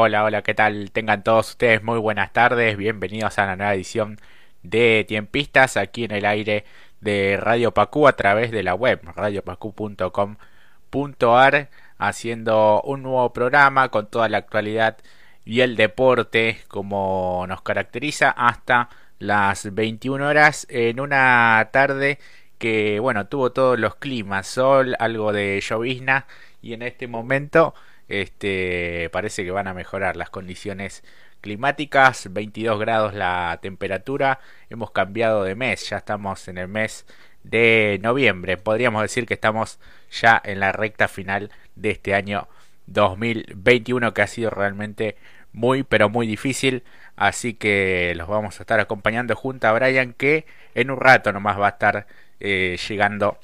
Hola, hola, ¿qué tal? Tengan todos ustedes muy buenas tardes, bienvenidos a la nueva edición de Tiempistas aquí en el aire de Radio Pacú a través de la web radiopacu.com.ar haciendo un nuevo programa con toda la actualidad y el deporte como nos caracteriza hasta las 21 horas en una tarde que bueno tuvo todos los climas, sol, algo de llovizna y en este momento este parece que van a mejorar las condiciones climáticas, 22 grados la temperatura, hemos cambiado de mes, ya estamos en el mes de noviembre, podríamos decir que estamos ya en la recta final de este año 2021 que ha sido realmente muy pero muy difícil así que los vamos a estar acompañando junto a Brian que en un rato nomás va a estar eh, llegando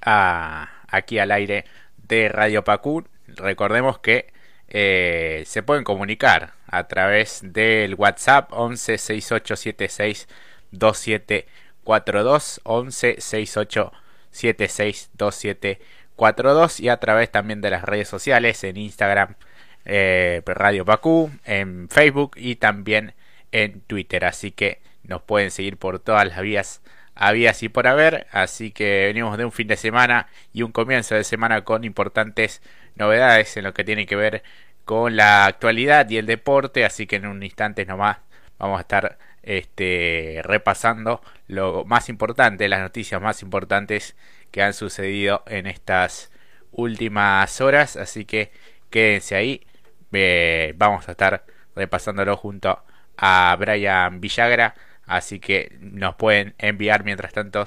aquí al aire de Radio Pacú recordemos que eh, se pueden comunicar a través del WhatsApp 11 6876 2742 11 6876 2742 y a través también de las redes sociales en Instagram eh, Radio Pacú, en Facebook y también en Twitter. Así que nos pueden seguir por todas las vías había así por haber, así que venimos de un fin de semana y un comienzo de semana con importantes novedades en lo que tiene que ver con la actualidad y el deporte, así que en un instante nomás vamos a estar este, repasando lo más importante, las noticias más importantes que han sucedido en estas últimas horas, así que quédense ahí, eh, vamos a estar repasándolo junto a Brian Villagra Así que nos pueden enviar mientras tanto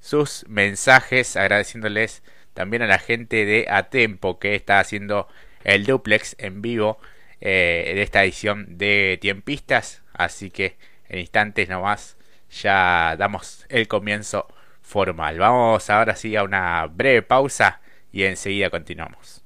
sus mensajes agradeciéndoles también a la gente de Atempo que está haciendo el duplex en vivo eh, de esta edición de Tiempistas. Así que en instantes nomás ya damos el comienzo formal. Vamos ahora sí a una breve pausa y enseguida continuamos.